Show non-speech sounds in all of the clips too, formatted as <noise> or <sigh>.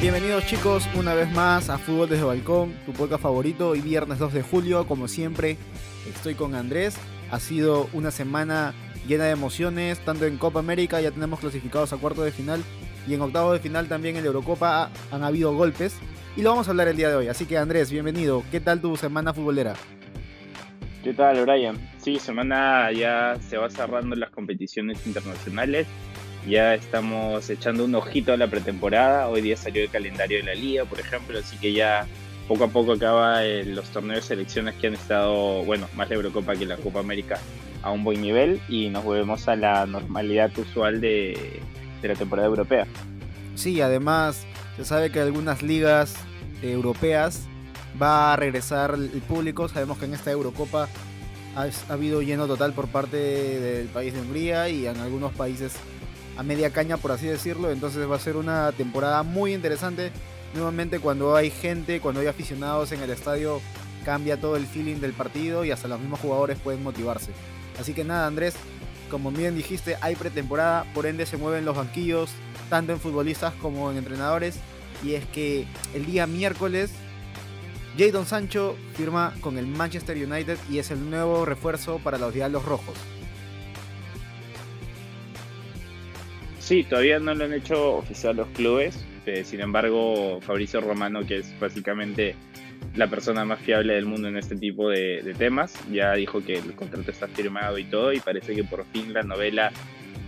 Bienvenidos chicos una vez más a Fútbol desde Balcón, tu podcast favorito. Hoy viernes 2 de julio, como siempre, estoy con Andrés. Ha sido una semana llena de emociones, tanto en Copa América ya tenemos clasificados a cuarto de final y en octavo de final también en la Eurocopa han habido golpes y lo vamos a hablar el día de hoy. Así que Andrés, bienvenido. ¿Qué tal tu semana futbolera? ¿Qué tal, Brian? Sí, semana ya se va cerrando las competiciones internacionales. Ya estamos echando un ojito a la pretemporada. Hoy día salió el calendario de la liga, por ejemplo, así que ya poco a poco acaba eh, los torneos de selecciones que han estado, bueno, más la Eurocopa que la Copa América a un buen nivel y nos volvemos a la normalidad usual de, la temporada europea. Sí, además se sabe que algunas ligas europeas va a regresar el público. Sabemos que en esta Eurocopa ha, habido lleno total por parte del país de Hungría y en algunos países a media caña, por así decirlo. Entonces va a ser una temporada muy interesante. Nuevamente cuando hay gente, cuando hay aficionados en el estadio, cambia todo el feeling del partido y hasta los mismos jugadores pueden motivarse. Así que nada, Andrés, como bien dijiste, hay pretemporada, por ende se mueven los banquillos, tanto en futbolistas como en entrenadores. Y es que el día miércoles, Jadon Sancho firma con el Manchester United y es el nuevo refuerzo para los Diablos Rojos. Sí, todavía no lo han hecho oficial los clubes. Eh, sin embargo, Fabricio Romano, que es básicamente la persona más fiable del mundo en este tipo de, temas. Ya dijo que el contrato está firmado y todo, y parece que por fin la novela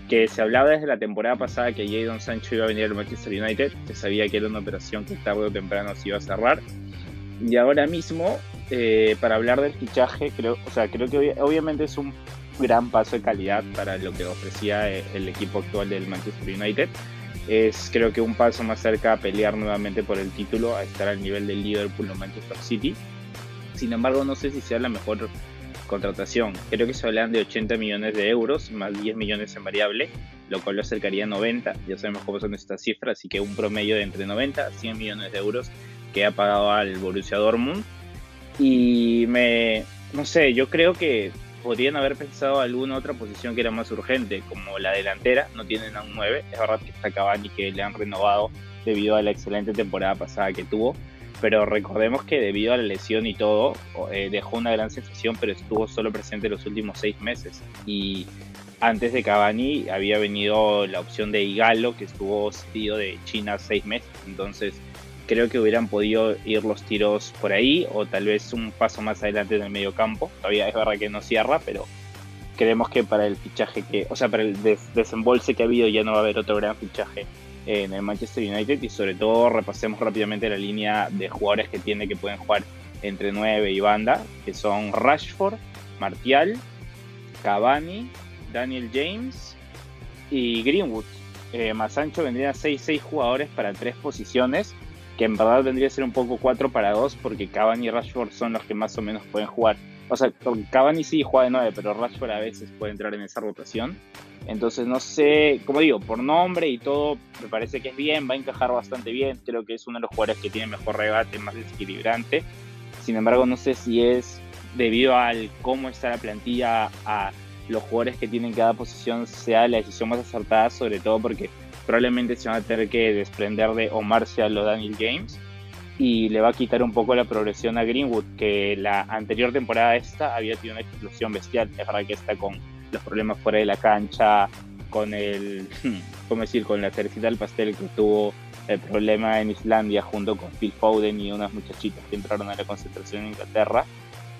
que se hablaba desde la temporada pasada que Jadon Sancho iba a venir al Manchester United, se sabía que era una operación que tarde o temprano se iba a cerrar. Y ahora mismo, eh, para hablar del fichaje, creo, o sea, creo que obviamente es un gran paso de calidad para lo que ofrecía eh, el equipo actual del Manchester United es creo que un paso más cerca a pelear nuevamente por el título, a estar al nivel del Liverpool o Manchester City. Sin embargo, no sé si sea la mejor contratación. Creo que se hablan de 80 millones de euros, más 10 millones en variable, lo cual lo acercaría a 90. Ya sabemos cómo son estas cifras, así que un promedio de entre 90 a 100 millones de euros que ha pagado al Borussia Dortmund. Y me, no sé, yo creo que podrían haber pensado alguna otra posición que era más urgente, como la delantera, no tienen a un 9, es verdad que está Cavani que le han renovado debido a la excelente temporada pasada que tuvo, pero recordemos que debido a la lesión y todo, eh, dejó una gran sensación, pero estuvo solo presente los últimos seis meses. Y antes de Cavani había venido la opción de Igalo, que estuvo cedido de China seis meses, entonces creo que hubieran podido ir los tiros por ahí o tal vez un paso más adelante en el medio campo. Todavía es verdad que no cierra, pero creemos que para el fichaje que, o sea, para el desembolse que ha habido ya no va a haber otro gran fichaje en el Manchester United y sobre todo repasemos rápidamente la línea de jugadores que tiene que pueden jugar entre 9 y banda, que son Rashford, Martial, Cavani, Daniel James y Greenwood. Eh, más ancho vendrían 6-6 jugadores para tres posiciones que en verdad vendría a ser un poco 4 para 2 porque Cavani y Rashford son los que más o menos pueden jugar. O sea, Cavani sí juega de 9, pero Rashford a veces puede entrar en esa rotación. Entonces no sé, como digo, por nombre y todo, me parece que es bien, va a encajar bastante bien. Creo que es uno de los jugadores que tiene mejor regate, más desequilibrante. Sin embargo, no sé si es debido al cómo está la plantilla, a los jugadores que tienen cada posición, sea la decisión más acertada, sobre todo porque probablemente se van a tener que desprender de o Marcial o Daniel James y le va a quitar un poco la progresión a Greenwood, que la anterior temporada esta había tenido una explosión bestial. Es verdad que está con los problemas fuera de la cancha, con el, <laughs> ¿cómo decir?, con la cerecita del pastel que tuvo el problema en Islandia junto con Phil Foden y unas muchachitas que entraron a la concentración en Inglaterra.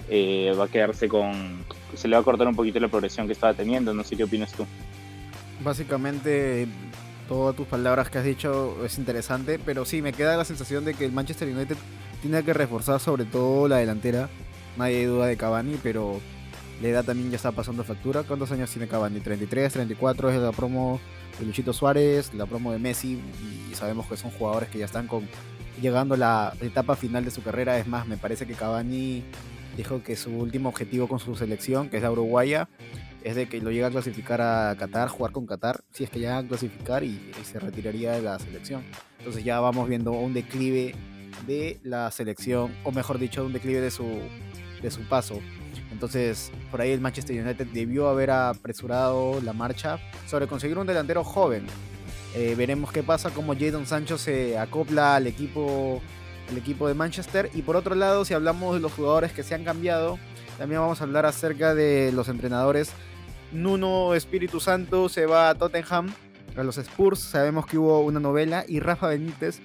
Eh, va a quedarse con, se le va a cortar un poquito la progresión que estaba teniendo. No sé qué opinas tú. Básicamente todas tus palabras que has dicho es interesante, pero sí, me queda la sensación de que el Manchester United tiene que reforzar sobre todo la delantera. Nadie duda de Cavani, pero la edad también ya está pasando factura. ¿Cuántos años tiene Cavani? 33, 34 es la promo de Luchito Suárez, la promo de Messi, y sabemos que son jugadores que ya están con llegando a la etapa final de su carrera. Es más, me parece que Cavani dijo que su último objetivo con su selección, que es la Uruguaya, es de que lo llega a clasificar a Qatar, jugar con Qatar, si es que llega a clasificar y, se retiraría de la selección. Entonces ya vamos viendo un declive de la selección, o mejor dicho, un declive de su, de su paso. Entonces, por ahí el Manchester United debió haber apresurado la marcha sobre conseguir un delantero joven. Eh, veremos qué pasa, cómo Jadon Sancho se acopla al equipo, al equipo de Manchester. Y por otro lado, si hablamos de los jugadores que se han cambiado, también vamos a hablar acerca de los entrenadores. Nuno Espíritu Santo se va a Tottenham, a los Spurs. Sabemos que hubo una novela. Y Rafa Benítez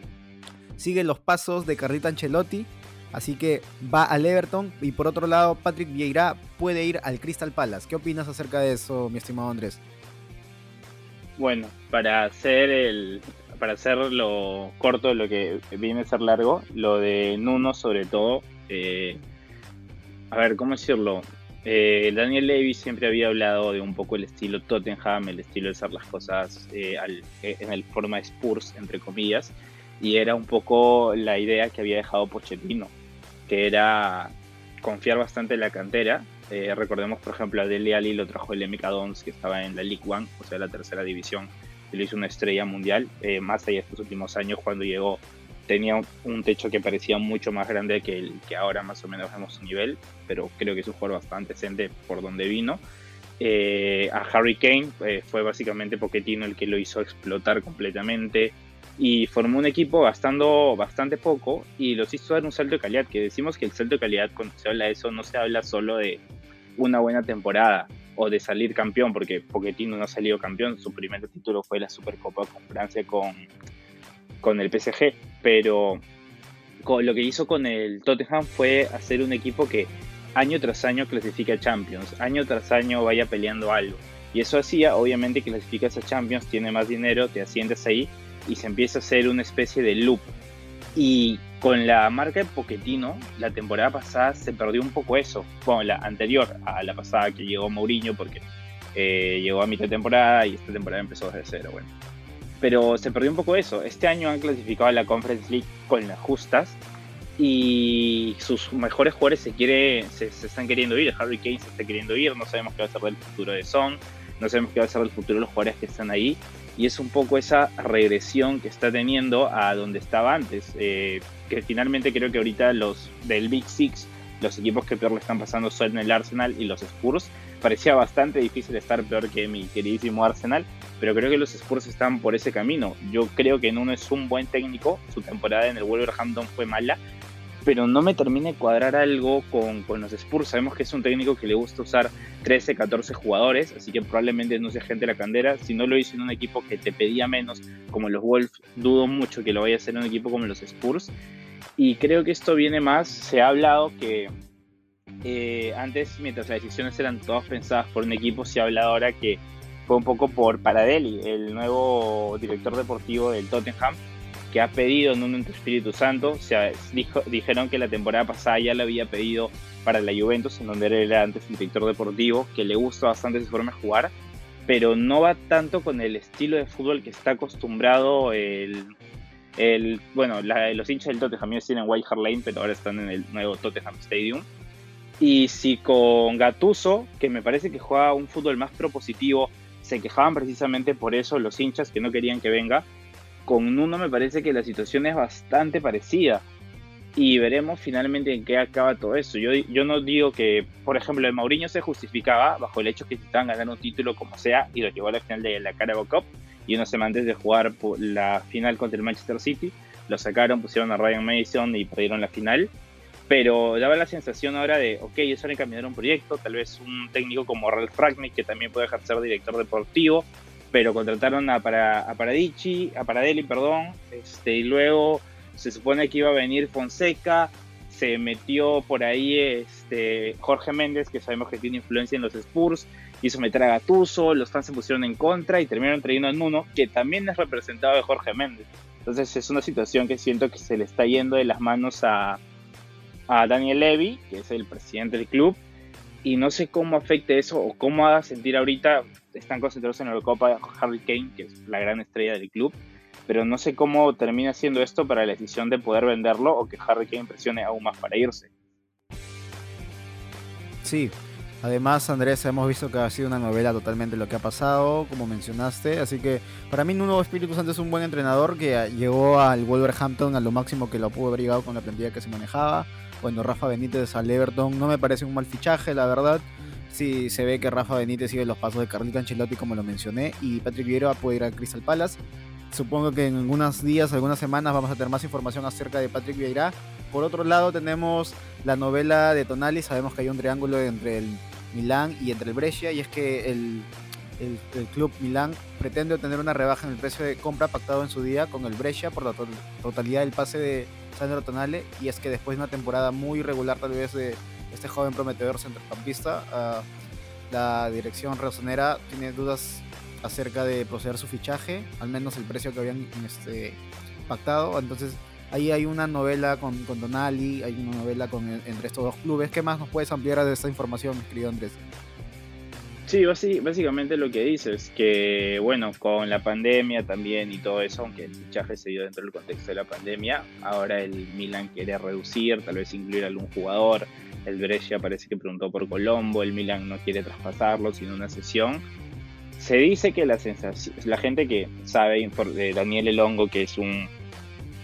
sigue los pasos de Carrita Ancelotti Así que va al Everton. Y por otro lado, Patrick Vieira puede ir al Crystal Palace. ¿Qué opinas acerca de eso, mi estimado Andrés? Bueno, para hacer el. Para hacerlo corto, lo que viene a ser largo, lo de Nuno sobre todo. Eh, a ver, ¿cómo decirlo? Eh, Daniel Levy siempre había hablado de un poco el estilo Tottenham, el estilo de hacer las cosas eh, en el forma Spurs, entre comillas, y era un poco la idea que había dejado Pochettino que era confiar bastante en la cantera. Eh, recordemos, por ejemplo, a Dele Ali lo trajo el MK Dons, que estaba en la League One, o sea, la tercera división, y lo hizo una estrella mundial. Eh, más allá de estos últimos años, cuando llegó, tenía un techo que parecía mucho más grande que el que ahora más o menos vemos su nivel, pero creo que es un jugador bastante decente por donde vino. Eh, a Harry Kane fue básicamente Pochettino el que lo hizo explotar completamente y formó un equipo gastando bastante poco y los hizo dar un salto de calidad, que decimos que el salto de calidad cuando se habla de eso no se habla solo de una buena temporada o de salir campeón, porque Pochettino no ha salido campeón, su primer título fue la Supercopa con Francia con, con el PSG, pero lo que hizo con el Tottenham fue hacer un equipo que año tras año clasifica a Champions, año tras año vaya peleando algo. Y eso hacía, obviamente, que clasificas a Champions, tiene más dinero, te asciendes ahí y se empieza a hacer una especie de loop. Y con la marca de Poquetino, la temporada pasada se perdió un poco eso. Bueno, la anterior a la pasada que llegó Mourinho, porque eh, llegó a mitad de temporada y esta temporada empezó desde cero. Bueno. Pero se perdió un poco eso. Este año han clasificado a la Conference League con las justas y sus mejores jugadores se, quiere, se, están queriendo ir. Harry Kane se está queriendo ir. No sabemos qué va a ser del futuro de Son. No sabemos qué va a ser del futuro de los jugadores que están ahí y es un poco esa regresión que está teniendo a donde estaba antes, eh, que finalmente creo que ahorita los del Big Six, los equipos que peor le están pasando son el Arsenal y los Spurs, parecía bastante difícil estar peor que mi queridísimo Arsenal, pero creo que los Spurs están por ese camino. Yo creo que Nuno es un buen técnico, su temporada en el Wolverhampton fue mala, pero no me termina cuadrar algo con, con, los Spurs. Sabemos que es un técnico que le gusta usar 13, 14 jugadores, así que probablemente no sea gente de la candera. Si no lo hizo en un equipo que te pedía menos, como los Wolves, dudo mucho que lo vaya a hacer en un equipo como los Spurs. Y creo que esto viene más, se ha hablado que eh, antes, mientras las decisiones eran todas pensadas por un equipo, se ha hablado ahora que fue un poco por Paradelli, el nuevo director deportivo del Tottenham, que ha pedido en un Espíritu Santo. O sea, dijo, dijeron que la temporada pasada ya lo había pedido para la Juventus, en donde era antes el director deportivo, que le gusta bastante su forma de jugar, pero no va tanto con el estilo de fútbol que está acostumbrado el, bueno, los hinchas del Tottenham tienen White Hart Lane, pero ahora están en el nuevo Tottenham Stadium. Y si con Gatuso, que me parece que juega un fútbol más propositivo, se quejaban precisamente por eso los hinchas que no querían que venga, con Nuno me parece que la situación es bastante parecida. Y veremos finalmente en qué acaba todo eso. Yo, yo no digo que, por ejemplo, el Mauriño se justificaba bajo el hecho que estaban ganando un título como sea y lo llevó a la final de la Carabao Cup y unos semanas antes de jugar la final contra el Manchester City. Lo sacaron, pusieron a Ryan Mason y perdieron la final. Pero daba la sensación ahora de, ok, es hora de cambiar un proyecto, tal vez un técnico como Ralph Ragnick, que también puede ejercer director deportivo, pero contrataron a, para, a Paradici, a Paradelli, perdón, este, y luego se supone que iba a venir Fonseca, se metió por ahí este, Jorge Méndez, que sabemos que tiene influencia en los Spurs, hizo meter a Gatuso, los fans se pusieron en contra y terminaron trayendo a Nuno, que también es representado de Jorge Méndez. Entonces es una situación que siento que se le está yendo de las manos a, a Daniel Levy, que es el presidente del club, y no sé cómo afecte eso o cómo haga sentir ahorita, están concentrados en la Eurocopa Harry Kane, que es la gran estrella del club, pero no sé cómo termina siendo esto para la decisión de poder venderlo o que Harry Kane presione aún más para irse. Sí, Además, Andrés, hemos visto que ha sido una novela totalmente lo que ha pasado, como mencionaste. Así que para mí, Nuno Espíritu Santo es un buen entrenador que llegó al Wolverhampton a lo máximo que lo pudo haber llegado con la plantilla que se manejaba. Bueno, Rafa Benítez al Everton no me parece un mal fichaje, la verdad. Sí, se ve que Rafa Benítez sigue los pasos de Carlito Ancelotti, como lo mencioné, y Patrick Vieira puede ir a Crystal Palace. Supongo que en algunos días, algunas semanas vamos a tener más información acerca de Patrick Vieira. Por otro lado, tenemos la novela de Tonali. Sabemos que hay un triángulo entre el Milán y entre el Brescia, y es que el, el, club Milán pretende obtener una rebaja en el precio de compra pactado en su día con el Brescia por la totalidad del pase de Sandro Tonali. Y es que después de una temporada muy regular, tal vez de este joven prometedor centrocampista, uh, la dirección rosonera tiene dudas acerca de proceder su fichaje, al menos el precio que habían este, pactado. Entonces, ahí hay una novela con, con Donali, hay una novela con, entre estos dos clubes. ¿Qué más nos puedes ampliar de esta información, querido Andrés? Sí, básicamente lo que dices, que bueno, con la pandemia también y todo eso, aunque el fichaje se dio dentro del contexto de la pandemia, ahora el Milan quiere reducir, tal vez incluir algún jugador, el Brescia parece que preguntó por Colombo, el Milan no quiere traspasarlo, sino una sesión se dice que la sensación, la gente que sabe Daniel Elongo, que es un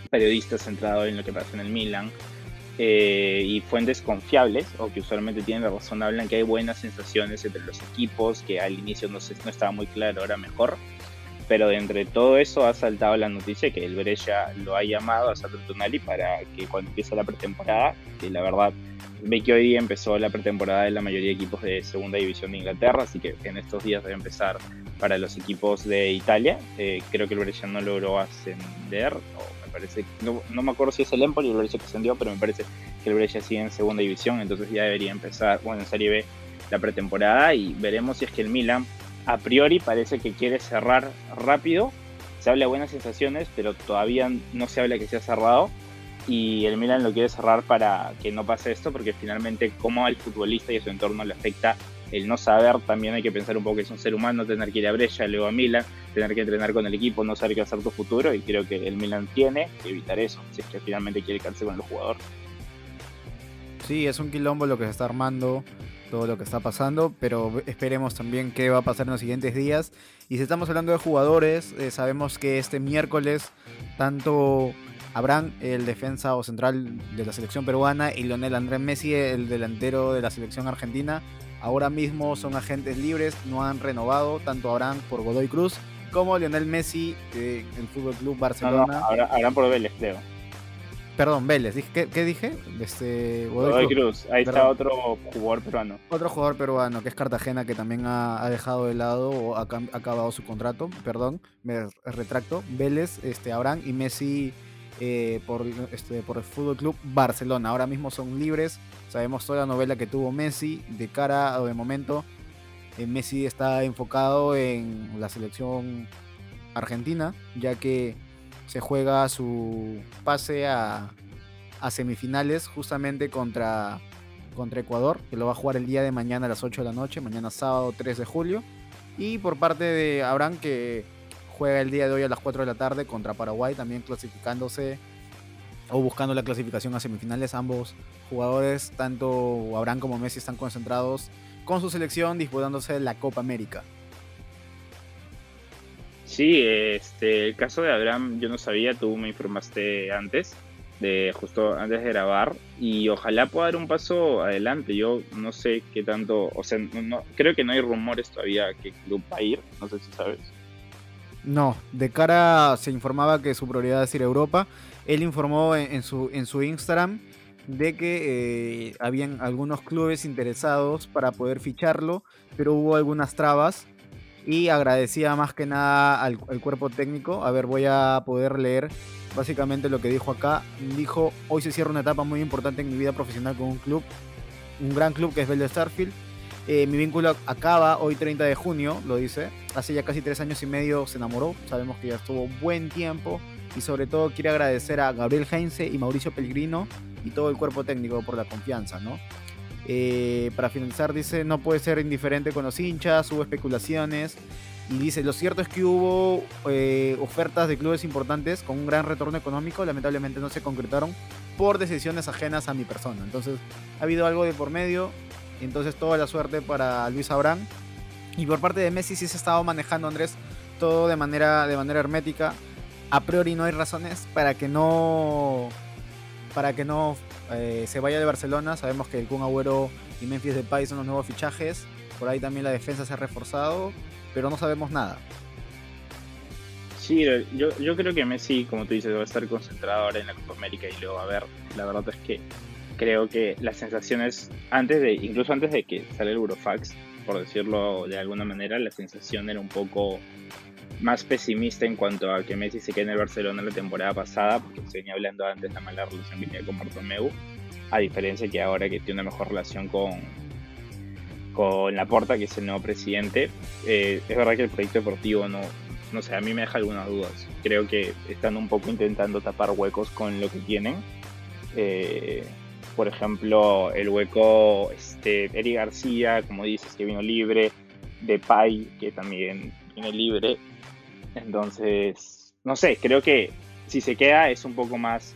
periodista centrado en lo que pasa en el Milan, eh, y fuentes confiables, o que usualmente tienen la razón, hablan que hay buenas sensaciones entre los equipos, que al inicio no, no estaba muy claro, ahora mejor. Pero de entre todo eso ha saltado la noticia que el Brescia lo ha llamado a Sandro Tonali para que cuando empiece la pretemporada, que la verdad Ve que hoy empezó la pretemporada de la mayoría de equipos de segunda división de Inglaterra, así que en estos días debe empezar para los equipos de Italia. Eh, creo que el Brescia no logró ascender, o parece, no, no me acuerdo si es el Empoli o el Brescia que ascendió, pero me parece que el Brescia sigue en segunda división, entonces ya debería empezar, bueno, en Serie B la pretemporada y veremos si es que el Milan a priori parece que quiere cerrar rápido. Se habla de buenas sensaciones, pero todavía no se habla que sea cerrado y el Milan lo quiere cerrar para que no pase esto, porque finalmente como al futbolista y a su entorno le afecta el no saber, también hay que pensar un poco que es un ser humano, tener que ir a Brescia, luego a Milan, tener que entrenar con el equipo, no saber qué ser tu futuro, y creo que el Milan tiene que evitar eso, si es que finalmente quiere quedarse con el jugador. Sí, es un quilombo lo que se está armando, todo lo que está pasando, pero esperemos también qué va a pasar en los siguientes días. Y si estamos hablando de jugadores, eh, sabemos que este miércoles tanto Abraham, el defensa o central de la selección peruana, y Lionel Andrés Messi, el delantero de la selección argentina. Ahora mismo son agentes libres, no han renovado tanto Abraham por Godoy Cruz como Lionel Messi del Fútbol Club Barcelona. No, Abraham por Vélez, creo. Perdón, Vélez. ¿Qué, dije? Este, Godoy, Cruz. Ahí está otro jugador peruano. Otro jugador peruano que es Cartagena que también ha, dejado de lado o ha, acabado su contrato. Perdón, me retracto. Vélez, este, Abraham y Messi eh, por, este, por el Fútbol Club Barcelona. Ahora mismo son libres. Sabemos toda la novela que tuvo Messi. De cara o de momento, eh, Messi está enfocado en la selección argentina, ya que se juega su pase a, semifinales justamente contra, contra Ecuador, que lo va a jugar el día de mañana a las 8 de la noche, mañana sábado 3 de julio. Y por parte de Abraham, que juega el día de hoy a las 4 de la tarde contra Paraguay, también clasificándose o buscando la clasificación a semifinales. Ambos jugadores, tanto Abraham como Messi, están concentrados con su selección disputándose la Copa América. Sí, este, el caso de Abraham yo no sabía, tú me informaste antes, de justo antes de grabar, y ojalá pueda dar un paso adelante. Yo no sé qué tanto, o sea, no, creo que no hay rumores todavía que el club va a ir, no sé si sabes. No, de cara se informaba que su prioridad es ir a Europa. Él informó en, su, en su Instagram de que eh, habían algunos clubes interesados para poder ficharlo, pero hubo algunas trabas y agradecía más que nada al, cuerpo técnico. A ver, voy a poder leer básicamente lo que dijo acá. Dijo, hoy se cierra una etapa muy importante en mi vida profesional con un club, un gran club que es Vélez Starfield eh, mi vínculo acaba hoy 30 de junio, lo dice. Hace ya casi tres años y medio se enamoró. Sabemos que ya estuvo buen tiempo. Y sobre todo quiere agradecer a Gabriel Heinze y Mauricio Pellegrino y todo el cuerpo técnico por la confianza, ¿no? Eh, para finalizar, dice, no puede ser indiferente con los hinchas, hubo especulaciones. Y dice, lo cierto es que hubo eh, ofertas de clubes importantes con un gran retorno económico, lamentablemente no se concretaron por decisiones ajenas a mi persona. Entonces, ha habido algo de por medio, entonces toda la suerte para Luis Abraham. Y por parte de Messi sí se ha estado manejando, Andrés, todo de manera, de manera hermética. A priori no hay razones para que no para que no eh, se vaya de Barcelona. Sabemos que el Kun Agüero y Memphis Depay son los nuevos fichajes. Por ahí también la defensa se ha reforzado, pero no sabemos nada. Sí, yo, yo creo que Messi, como tú dices, va a estar concentrado ahora en la Copa América y luego a ver. La verdad es que creo que las sensaciones, antes de, incluso antes de que sale el Eurofax, por decirlo de alguna manera, la sensación era un poco más pesimista en cuanto a que Messi se quede en el Barcelona la temporada pasada, porque se venía hablando antes de la mala relación que tenía con Bartomeu, a diferencia que ahora que tiene una mejor relación con, con Laporta, que es el nuevo presidente. Eh, es verdad que el proyecto deportivo no, no sé, a mí me deja algunas dudas. Creo que están un poco intentando tapar huecos con lo que tienen. Eh, por ejemplo, el hueco este, Eri García, como dices, que vino libre, de Pai, que también viene libre. Entonces, no sé, creo que si se queda es un poco más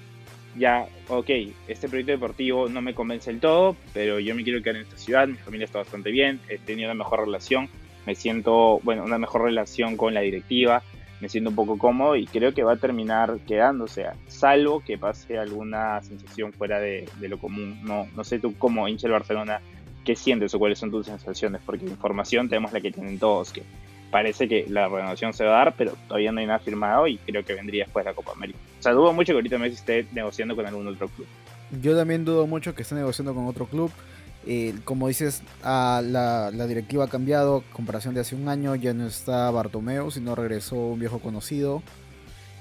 ya, ok, este proyecto deportivo no me convence del todo, pero yo me quiero quedar en esta ciudad, mi familia está bastante bien, he tenido una mejor relación, me siento, bueno, una mejor relación con la directiva, me siento un poco cómodo y creo que va a terminar quedándose, salvo que pase alguna sensación fuera de, lo común. No, no sé tú como hincha del Barcelona, ¿qué sientes o cuáles son tus sensaciones? Porque información tenemos la que tienen todos, que parece que la renovación se va a dar, pero todavía no hay nada firmado y creo que vendría después de la Copa América. O sea, dudo mucho que ahorita Messi esté negociando con algún otro club. Yo también dudo mucho que esté negociando con otro club. Eh, como dices, la, directiva ha cambiado, comparación de hace un año, ya no está Bartomeu, sino regresó un viejo conocido.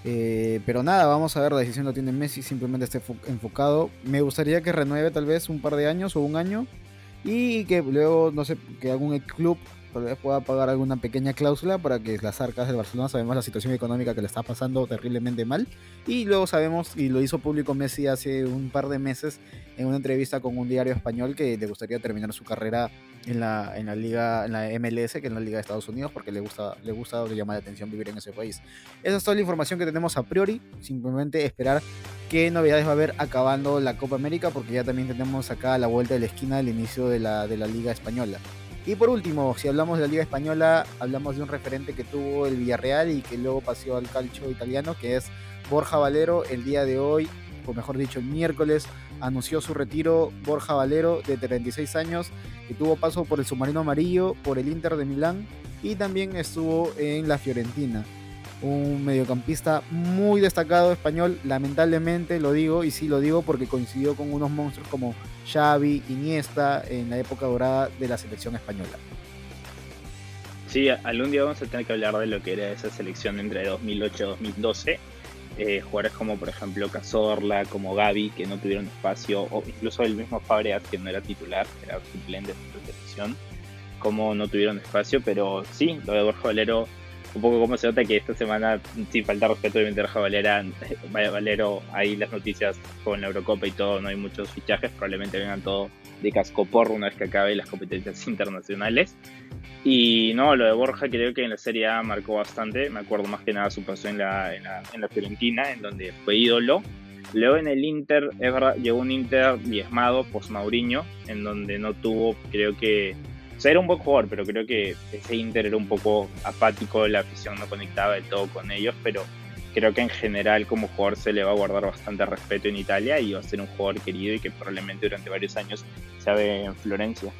Eh, pero nada, vamos a ver, la decisión la tiene Messi, simplemente esté enfocado. Me gustaría que renueve tal vez un par de años o un año y que luego, no sé, que algún club tal vez pueda pagar alguna pequeña cláusula para que las arcas del Barcelona sabemos la situación económica que le está pasando terriblemente mal. Y luego sabemos y lo hizo público Messi hace un par de meses en una entrevista con un diario español que le gustaría terminar su carrera en la, en la liga en la MLS que es la liga de Estados Unidos porque le gusta le gusta le llama la atención vivir en ese país. Esa es toda la información que tenemos a priori. Simplemente esperar qué novedades va a haber acabando la Copa América porque ya también tenemos acá a la vuelta de la esquina el inicio de la, de la liga española y por último, si hablamos de la Liga Española, hablamos de un referente que tuvo el Villarreal y que luego pasó al calcio italiano, que es Borja Valero. El día de hoy, o mejor dicho, el miércoles, anunció su retiro Borja Valero, de 36 años, que tuvo paso por el Submarino Amarillo, por el Inter de Milán y también estuvo en la Fiorentina un mediocampista muy destacado español, lamentablemente lo digo, y sí lo digo porque coincidió con unos monstruos como Xavi, Iniesta, en la época dorada de la selección española. Sí, algún día vamos a tener que hablar de lo que era esa selección entre 2008 y 2012. Eh, jugadores como por ejemplo Cazorla, como Gaby, que no tuvieron espacio, o incluso el mismo Fabregas, que no era titular, era suplente de selección, como no tuvieron espacio, pero sí, lo de Borja Valero un poco como se nota que esta semana, sin faltar respeto, de Raja Valera, Valero, ahí las noticias con la Eurocopa y todo, no hay muchos fichajes, probablemente vengan todo de casco porro una vez que acabe las competencias <laughs> internacionales. Y no, lo de Borja creo que en la Serie A marcó bastante, me acuerdo más que nada su paso en la, en la, en la Fiorentina, en donde fue ídolo. Luego en el Inter, es verdad, llegó un Inter diezmado, post Mauriño, en donde no tuvo, creo que o sea, era un buen jugador, pero creo que ese Inter era un poco apático, la afición no conectaba del todo con ellos, pero creo que en general como jugador se le va a guardar bastante respeto en Italia y va a ser un jugador querido y que probablemente durante varios años se ve en Florencia.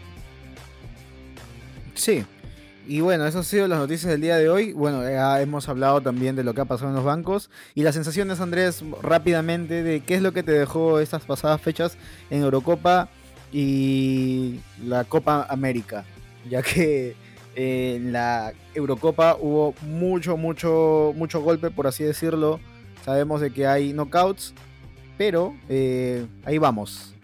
Sí, y bueno, esas han sido las noticias del día de hoy. Bueno, ya hemos hablado también de lo que ha pasado en los bancos. Y las sensaciones, Andrés, rápidamente, de qué es lo que te dejó estas pasadas fechas en Eurocopa y la Copa América, ya que en la Eurocopa hubo mucho, mucho, mucho golpe, por así decirlo. Sabemos de que hay knockouts, pero eh, ahí vamos.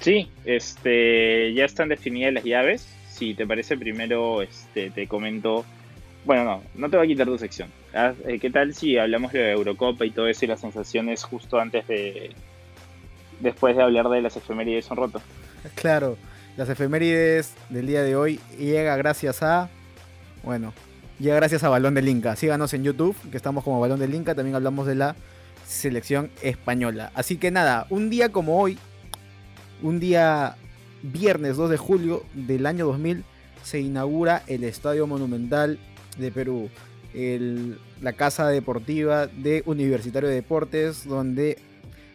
Sí, este, ya están definidas las llaves. Si te parece, primero este, te comento. Bueno, no, no te voy a quitar tu sección. Ah, eh, ¿Qué tal si hablamos de Eurocopa y todo eso y las sensaciones justo antes de. después de hablar de las efemérides son rotos? Claro, las efemérides del día de hoy llega gracias a. Bueno, llega gracias a Balón del Inca. Síganos en YouTube, que estamos como Balón del Inca. También hablamos de la selección española. Así que nada, un día como hoy, un día viernes 2 de julio del año 2000 se inaugura el Estadio Monumental de Perú, la casa deportiva de Universitario de Deportes, donde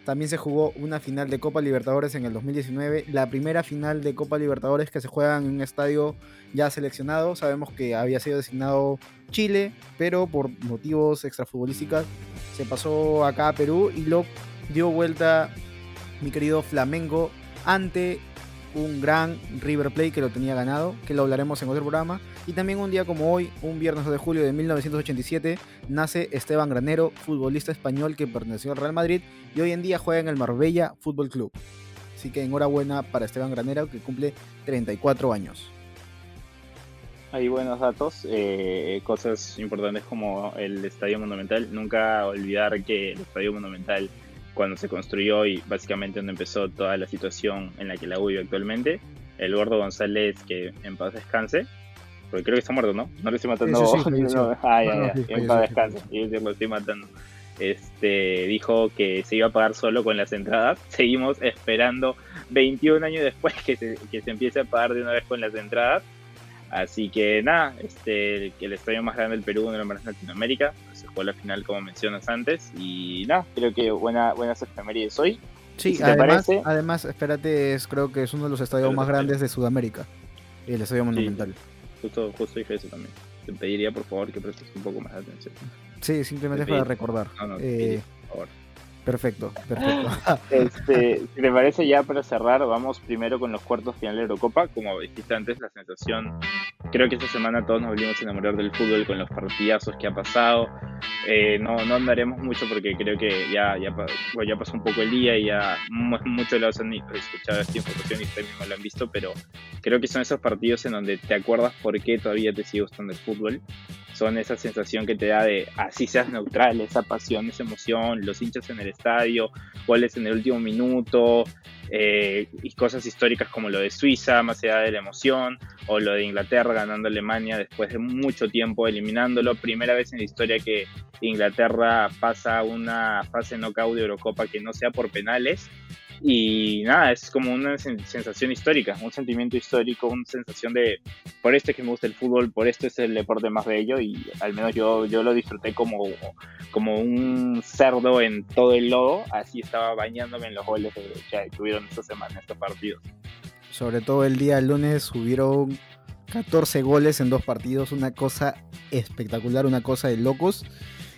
también se jugó una final de Copa Libertadores en el 2019, la primera final de Copa Libertadores que se juega en un estadio ya seleccionado. Sabemos que había sido designado Chile, pero por motivos extrafutbolísticos se pasó acá a Perú y lo dio vuelta mi querido Flamengo ante un gran River Plate que lo tenía ganado, que lo hablaremos en otro programa. Y también un día como hoy, un viernes de julio de 1987, nace Esteban Granero, futbolista español que perteneció al Real Madrid y hoy en día juega en el Marbella Fútbol Club. Así que enhorabuena para Esteban Granero que cumple 34 años. Hay buenos datos, eh, cosas importantes como el Estadio Monumental. Nunca olvidar que el Estadio Monumental cuando se construyó y básicamente donde empezó toda la situación en la que la vive actualmente. El gordo González, que en paz descanse, porque creo que está muerto, ¿no? No lo estoy matando. <laughs> Ah, ya, ya, en paz descanse, y lo estoy matando. Este, dijo que se iba a pagar solo con las entradas. <laughs> Seguimos esperando 21 años después que se, que se empiece a pagar de una vez con las entradas. Así que nada, este, el estadio más grande del Perú, uno de los más de Latinoamérica, se jugó la final como mencionas antes y nada, creo que buena, buenas efemérides hoy. Sí, además, además, espérate, es, creo que es uno de los estadios más grandes de Sudamérica, el Estadio Monumental. Justo, justo dije eso también. Te pediría por favor que prestes un poco más de atención. Sí, simplemente para recordar. No, no, eh, por favor. Perfecto, perfecto. <laughs> Este, si te parece ya para cerrar, vamos primero con los cuartos final de Eurocopa. Como dijiste antes, la sensación, creo que esta semana todos nos volvimos a enamorar del fútbol con los partidazos que ha pasado. Eh, no, no andaremos mucho porque creo que ya, ya, ya pasó un poco el día y ya muchos de han escuchado esta información y ustedes mismos lo han visto, pero creo que son esos partidos en donde te acuerdas por qué todavía te sigue gustando el fútbol son esa sensación que te da de así seas neutral, esa pasión, esa emoción, los hinchas en el estadio, goles en el último minuto, eh, y cosas históricas como lo de Suiza, más allá de la emoción, o lo de Inglaterra ganando Alemania después de mucho tiempo eliminándolo. Primera vez en la historia que Inglaterra pasa una fase knockout de Eurocopa que no sea por penales y nada, es como una sensación histórica, un sentimiento histórico, una sensación de, por esto es que me gusta el fútbol, por esto es el deporte más bello y al menos yo, yo lo disfruté como, como un cerdo en todo el lodo, así estaba bañándome en los goles que tuvieron esta semana, estos partidos. Sobre todo el día lunes hubieron 14 goles en dos partidos, una cosa espectacular, una cosa de locos.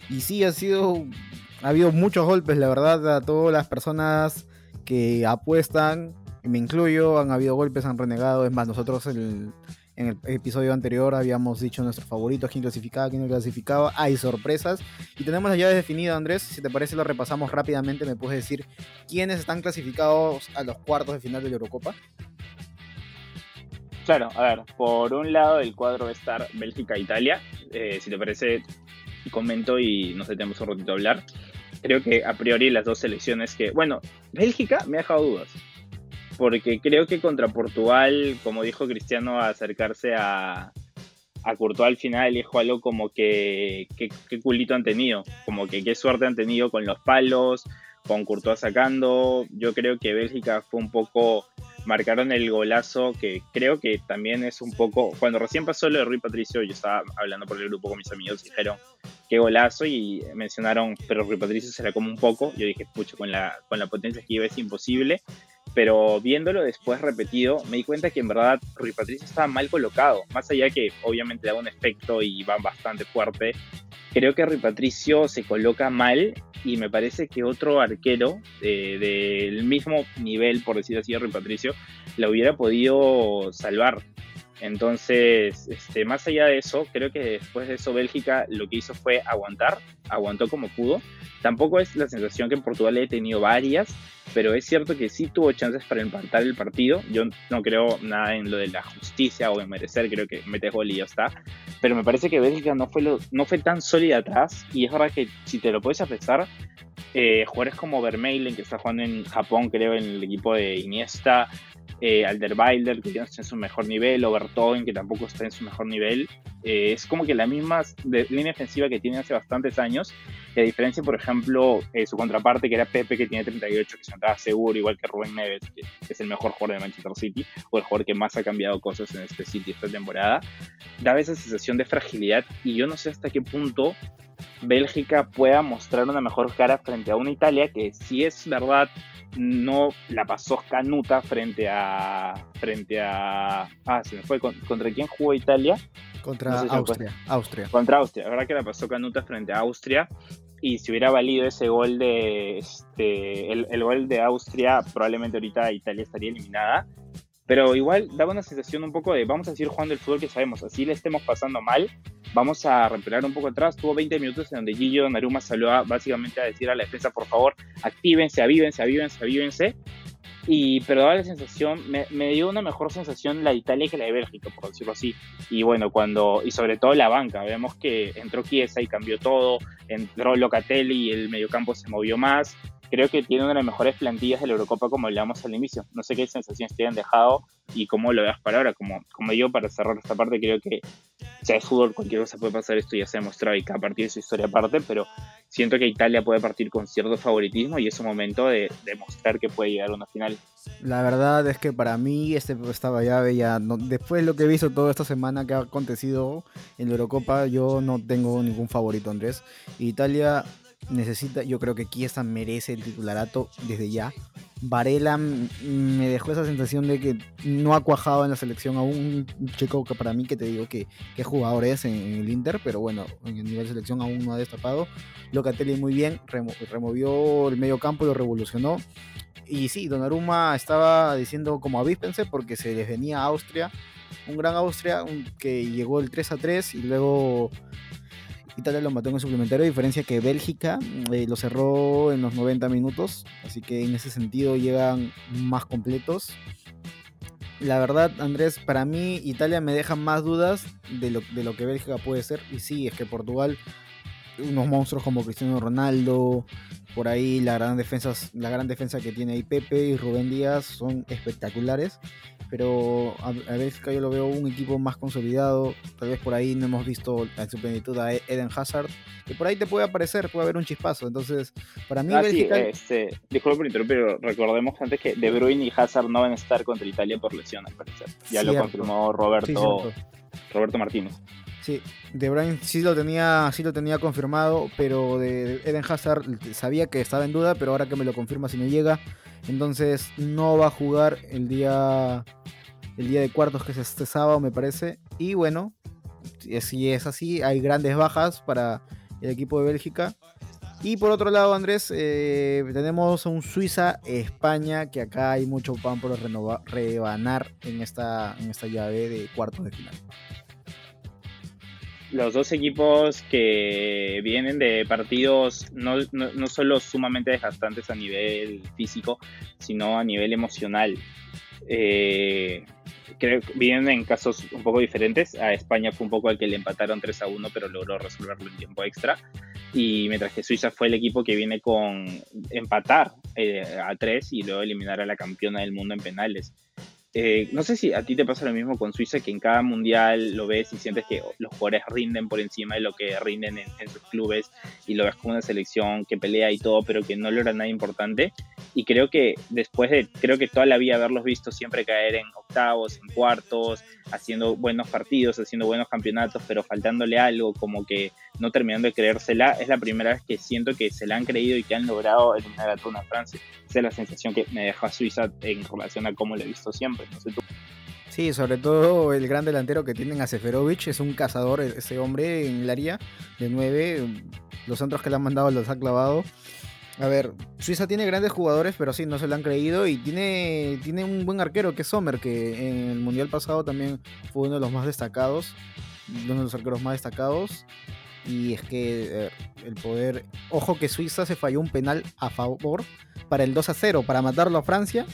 Y sí, ha sido, ha habido muchos golpes, la verdad, a todas las personas que apuestan, me incluyo, han habido golpes, han renegado. Es más, nosotros en el episodio anterior habíamos dicho nuestros favoritos, quién clasificaba, quién no clasificaba. Hay sorpresas. Y tenemos las llaves definidas, Andrés. Si te parece, lo repasamos rápidamente. ¿Me puedes decir quiénes están clasificados a los cuartos de final de la Eurocopa? Claro, a ver, por un lado el cuadro va a estar Bélgica-Italia. Eh, si te parece, comento y no sé, tenemos un ratito a hablar creo que a priori las dos selecciones que, bueno, Bélgica me ha dejado dudas, porque creo que contra Portugal, como dijo Cristiano, acercarse a, a Courtois al final dijo algo como que qué culito han tenido, como que qué suerte han tenido con los palos, con Courtois sacando. Yo creo que Bélgica fue un poco marcaron el golazo que creo que también es un poco cuando recién pasó lo de Rui Patricio yo estaba hablando por el grupo con mis amigos dijeron qué golazo y mencionaron pero Rui Patricio se la come un poco yo dije pucho con la con la potencia que iba es imposible pero viéndolo después repetido, me di cuenta que en verdad Rui Patricio estaba mal colocado, más allá que obviamente da un efecto y va bastante fuerte, creo que Rui Patricio se coloca mal y me parece que otro arquero del mismo nivel, por decir así, de Rui Patricio, la hubiera podido salvar. Entonces, este, más allá de eso, creo que después de eso Bélgica lo que hizo fue aguantar, aguantó como pudo. Tampoco es la sensación que en Portugal he tenido varias, pero es cierto que sí tuvo chances para empatar el partido. Yo no creo nada en lo de la justicia o en merecer, creo que mete gol y ya está. Pero me parece que Bélgica no fue, lo, no fue tan sólida atrás y es verdad que si te lo puedes apreciar, eh, jugadores como Vermeilen, que está jugando en Japón, creo, en el equipo de Iniesta, eh, Alderweiler, que ya no está en su mejor nivel, Obertogen, que tampoco está en su mejor nivel. Eh, es como que la misma línea defensiva que tiene hace bastantes años. Y a diferencia, por ejemplo, eh, su contraparte, que era Pepe, que tiene 38, que se notaba seguro, igual que Rubén Neves, que es el mejor jugador de Manchester City, o el jugador que más ha cambiado cosas en este City esta temporada, daba esa sensación de fragilidad. Y yo no sé hasta qué punto Bélgica pueda mostrar una mejor cara frente a una Italia que, si es verdad, no la pasó canuta frente a. frente a. Ah, se me fue. ¿Contra quién jugó Italia? Contra Austria, Austria. Contra Austria. La verdad que la pasó canuta frente a Austria. Y si hubiera valido ese gol de. Este, el, el gol de Austria, probablemente ahorita Italia estaría eliminada. Pero igual daba una sensación un poco de vamos a seguir jugando el fútbol que sabemos, así le estemos pasando mal, vamos a reempelar un poco atrás. Tuvo 20 minutos en donde Gillo Naruma salió básicamente a decir a la defensa, por favor, actívense, avívense, avívense, avívense. Y, pero daba la sensación, me, dio una mejor sensación la de Italia que la de Bélgica, por decirlo así. Y bueno, cuando, y sobre todo la banca, vemos que entró Chiesa y cambió todo, entró Locatelli y el mediocampo se movió más creo que tiene una de las mejores plantillas de la Eurocopa como hablábamos al inicio. No sé qué sensaciones te han dejado y cómo lo veas para ahora. Como, como digo, para cerrar esta parte, creo que sea de fútbol, cualquier cosa puede pasar, esto ya se ha demostrado y cada partido es su historia aparte, pero siento que Italia puede partir con cierto favoritismo y es un momento de demostrar que puede llegar a una final. La verdad es que para mí este, esta llave ya, después de lo que he visto toda esta semana que ha acontecido en la Eurocopa, yo no tengo ningún favorito, Andrés. Italia necesita, yo creo que Kiesa merece el titularato desde ya. Varela me dejó esa sensación de que no ha cuajado en la selección aún. Un chico que para mí que te digo que, que jugador es en, el Inter, pero bueno, en el nivel de selección aún no ha destapado. Locatelli muy bien, removió el medio campo y lo revolucionó. Y sí, Donnarumma estaba diciendo como avíspense porque se les venía a Austria, un gran Austria que llegó el 3 a 3 y luego Italia lo mató en el suplementario, a diferencia que Bélgica eh, lo cerró en los 90 minutos, así que en ese sentido llegan más completos. La verdad, Andrés, para mí Italia me deja más dudas de lo, de lo que Bélgica puede ser, y sí, es que Portugal, unos monstruos como Cristiano Ronaldo, por ahí la gran, defensa, la gran defensa que tiene ahí Pepe y Rubén Díaz son espectaculares pero a, veces que yo lo veo un equipo más consolidado. Tal vez por ahí no hemos visto en su plenitud a Eden Hazard, que por ahí te puede aparecer, puede haber un chispazo. Entonces, para mí, ah, Bélgica... este, disculpe por interrumpir, pero recordemos antes que De Bruyne y Hazard no van a estar contra Italia por lesión, al parecer. Ya lo confirmó Roberto, Roberto Martínez. Sí, De Bruyne sí lo tenía, sí lo tenía confirmado, pero de Eden Hazard sabía que estaba en duda, pero ahora que me lo confirma si no llega, entonces no va a jugar el día el día de cuartos que es este sábado me parece. Y bueno, si es así, hay grandes bajas para el equipo de Bélgica. Y por otro lado, Andrés, eh, tenemos un Suiza-España, que acá hay mucho pan por rebanar en esta, en esta llave de cuartos de final. Los dos equipos que vienen de partidos no, no, no solo sumamente desgastantes a nivel físico, sino a nivel emocional. Eh, creo que vienen en casos un poco diferentes. A España fue un poco el que le empataron 3 a 1, pero logró resolverlo en tiempo extra. Y mientras que Suiza fue el equipo que viene con empatar eh, a 3 y luego eliminar a la campeona del mundo en penales. Eh, no sé si a ti te pasa lo mismo con Suiza, que en cada mundial lo ves y sientes que los jugadores rinden por encima de lo que rinden en, sus clubes y lo ves como una selección que pelea y todo, pero que no logra nada importante. Y creo que después de, creo que toda la vida haberlos visto siempre caer en octavos, en cuartos, haciendo buenos partidos, haciendo buenos campeonatos, pero faltándole algo, como que no terminando de creérsela, es la primera vez que siento que se la han creído y que han logrado eliminar a Tuna Francia. Esa es la sensación que me deja Suiza en relación a cómo lo he visto siempre. Sí, sobre todo el gran delantero que tienen a Seferovic, es un cazador ese hombre en el área de 9, los centros que le han mandado los ha clavado. A ver, Suiza tiene grandes jugadores, pero sí, no se lo han creído. Y tiene, tiene un buen arquero que es Sommer, que en el Mundial pasado también fue uno de los más destacados. Uno de los arqueros más destacados. Y es que eh, el poder. Ojo que Suiza se falló un penal a favor para el 2 a 0, para matarlo a Francia.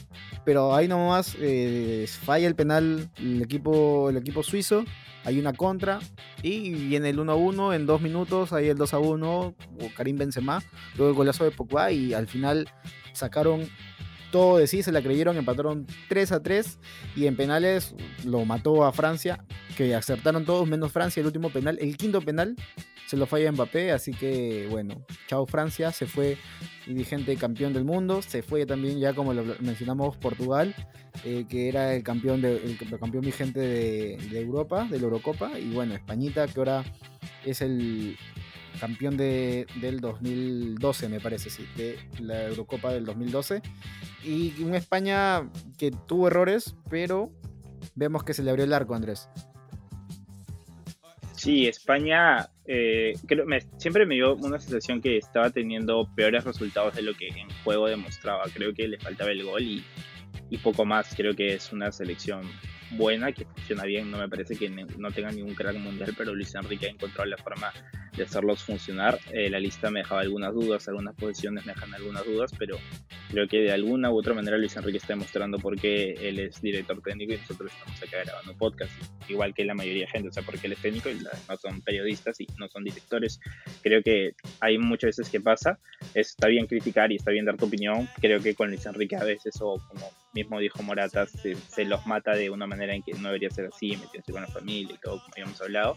Pero ahí nomás eh, falla el penal el equipo, el equipo suizo. Hay una contra. Y viene el 1 a 1 en dos minutos. Ahí el 2 a 1. O Karim Benzema. Luego el golazo de Pogba. Y al final sacaron todo de sí, se la creyeron, empataron 3 a 3 y en penales lo mató a Francia, que acertaron todos menos Francia el último penal, el quinto penal se lo falla Mbappé, así que bueno, chao Francia, se fue vigente campeón del mundo, se fue también ya como lo mencionamos Portugal, eh, que era el campeón, de, campeón vigente de, de Europa, de la Eurocopa, y bueno, Españita que ahora es el campeón de, del 2012, me parece, sí, de la Eurocopa del 2012. Y un España que tuvo errores, pero vemos que se le abrió el arco, Andrés. Sí, España eh, me, siempre me dio una sensación que estaba teniendo peores resultados de lo que en juego demostraba. Creo que le faltaba el gol y poco más. Creo que es una selección buena, que funciona bien. No me parece que no tenga ningún crack mundial, pero Luis Enrique ha encontrado la forma de hacerlos funcionar. Eh, la lista me dejaba algunas dudas, algunas posiciones me dejan algunas dudas, pero creo que de alguna u otra manera Luis Enrique está demostrando por qué él es director técnico y nosotros estamos acá grabando podcast, igual que la mayoría de gente, o sea, porque él es técnico y no son periodistas y no son directores. Creo que hay muchas veces que pasa, está bien criticar y está bien dar tu opinión, creo que con Luis Enrique a veces, o como mismo dijo Morata, se, los mata de una manera en que no debería ser así, metiéndose con la familia y todo, como habíamos hablado.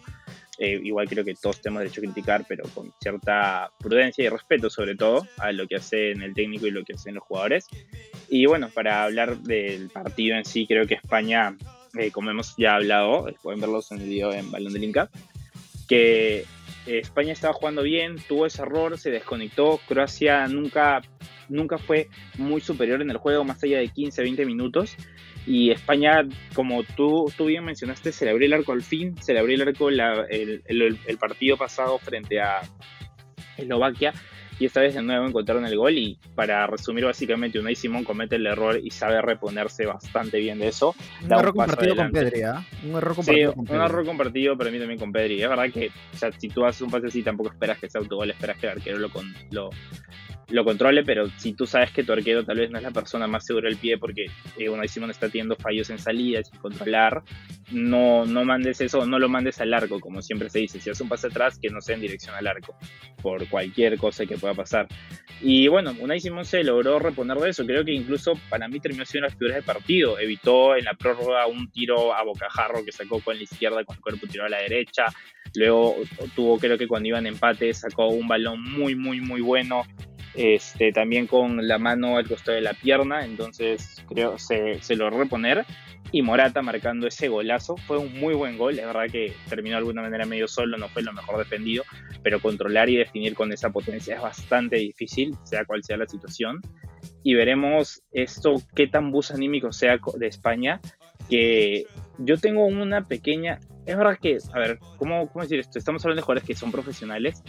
Eh, igual creo que todos tenemos derecho a criticar, pero con cierta prudencia y respeto sobre todo a lo que hacen el técnico y lo que hacen los jugadores. Y bueno, para hablar del partido en sí, creo que España, eh, como hemos ya hablado, pueden verlos en el video en Balón del Inca, que España estaba jugando bien, tuvo ese error, se desconectó, Croacia nunca, nunca fue muy superior en el juego, más allá de 15, 20 minutos, y España, como tú, tú bien mencionaste, se le abrió el arco al fin, se le abrió el arco el, el, partido pasado frente a Eslovaquia y esta vez de nuevo encontraron el gol y para resumir básicamente Unai Simón comete el error y sabe reponerse bastante bien de eso. Un error compartido con Pedri, ¿ah? Un error compartido sí, un error compartido para mí también con Pedri. Es verdad que o sea, si tú haces un pase así tampoco esperas que sea autogol, esperas que el arquero lo, lo, lo controle, pero si tú sabes que tu arquero tal vez no es la persona más segura del pie porque eh, Unai Simón está teniendo fallos en salida, sin controlar, no, no mandes eso, no lo mandes al arco, como siempre se dice. Si haces un pase atrás, que no sea en dirección al arco, por cualquier cosa que pueda pasar. Y bueno, Unai Simón se logró reponer de eso. Creo que incluso para mí terminó siendo las figuras del partido. Evitó en la prórroga un tiro a bocajarro que sacó con la izquierda, con el cuerpo tiró a la derecha. Luego tuvo, creo que cuando iban empate, sacó un balón muy, muy, muy bueno este, también con la mano al costado de la pierna, entonces creo se, se logró reponer. Y Morata marcando ese golazo, fue un muy buen gol, es verdad que terminó de alguna manera medio solo, no fue lo mejor defendido, pero controlar y definir con esa potencia es bastante difícil, sea cual sea la situación. Y veremos esto, qué tan bus anímico sea de España, que yo tengo una pequeña... Es verdad que, a ver, ¿cómo, cómo decir esto? Estamos hablando de jugadores que son profesionales,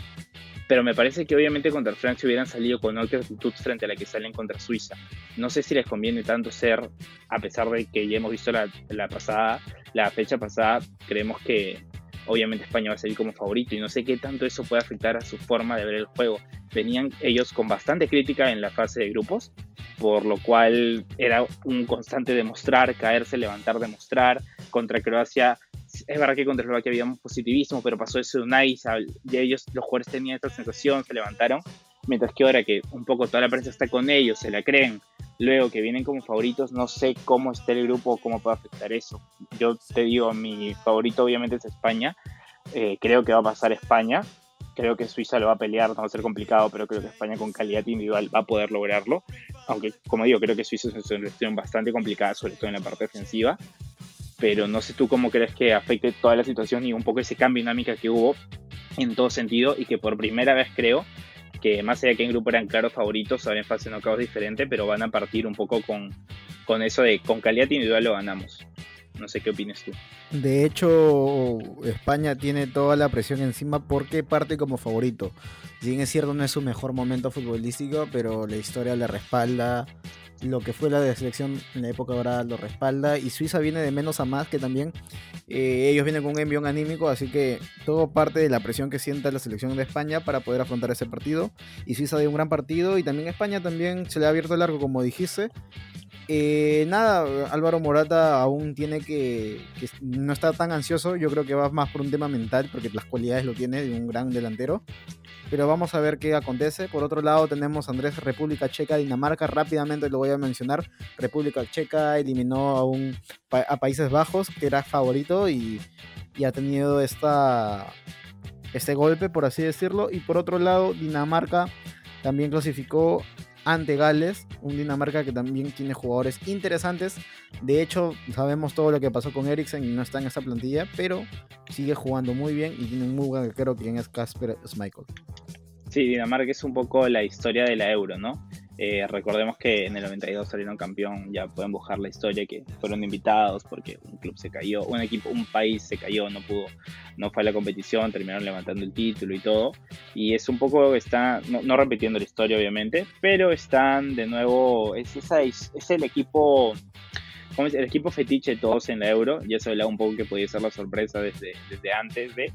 pero me parece que obviamente contra Francia hubieran salido con otra actitud frente a la que salen contra Suiza. No sé si les conviene tanto ser, a pesar de que ya hemos visto la, la pasada, la fecha pasada, creemos que obviamente España va a salir como favorito y no sé qué tanto eso puede afectar a su forma de ver el juego. Venían ellos con bastante crítica en la fase de grupos, por lo cual era un constante demostrar, caerse, levantar, demostrar. Contra Croacia es verdad que contra Eslovaquia había un positivismo, pero pasó eso de Unai, y ellos, los jugadores tenían esta sensación, se levantaron, mientras que ahora que un poco toda la prensa está con ellos, se la creen, luego que vienen como favoritos, no sé cómo está el grupo, cómo puede afectar eso. Yo te digo, mi favorito obviamente es España, eh, creo que va a pasar España, creo que Suiza lo va a pelear, no va a ser complicado, pero creo que España con calidad individual va a poder lograrlo, aunque como digo, creo que Suiza es una situación bastante complicada, sobre todo en la parte defensiva, pero no sé tú cómo crees que afecte toda la situación y un poco ese cambio dinámica que hubo en todo sentido y que por primera vez creo que más allá que en grupo eran claros favoritos, ahora en fase no caos diferente, pero van a partir un poco con, con eso de con calidad individual lo ganamos. No sé qué opinas tú. De hecho, España tiene toda la presión encima porque parte como favorito. Es cierto, no es su mejor momento futbolístico, pero la historia le respalda lo que fue la selección en la época ahora lo respalda y Suiza viene de menos a más que también eh, ellos vienen con un envión anímico así que todo parte de la presión que sienta la selección de España para poder afrontar ese partido y Suiza dio un gran partido y también España también se le ha abierto el arco como dijiste eh, nada, Álvaro Morata aún tiene que, no está tan ansioso. Yo creo que va más por un tema mental, porque las cualidades lo tiene de un gran delantero. Pero vamos a ver qué acontece. Por otro lado tenemos Andrés República Checa, Dinamarca, rápidamente lo voy a mencionar. República Checa eliminó a, un, a Países Bajos, que era favorito, y, y ha tenido esta, este golpe, por así decirlo. Y por otro lado, Dinamarca también clasificó ante Gales, un Dinamarca que también tiene jugadores interesantes. De hecho, sabemos todo lo que pasó con Eriksen y no está en esa plantilla, pero sigue jugando muy bien y tiene un muy buen arquero quien es Casper Schmeichel. Sí, Dinamarca es un poco la historia de la Euro, ¿no? Eh, recordemos que en el 92 salieron campeón, ya pueden buscar la historia que fueron invitados porque un club se cayó, un equipo, un país se cayó, no pudo, no fue a la competición, terminaron levantando el título y todo. Y es un poco, está, no, repitiendo la historia obviamente, pero están de nuevo, es, esa, es el equipo, ¿cómo es? el equipo fetiche de todos en la Euro, ya se hablaba un poco que podía ser la sorpresa desde, desde antes de,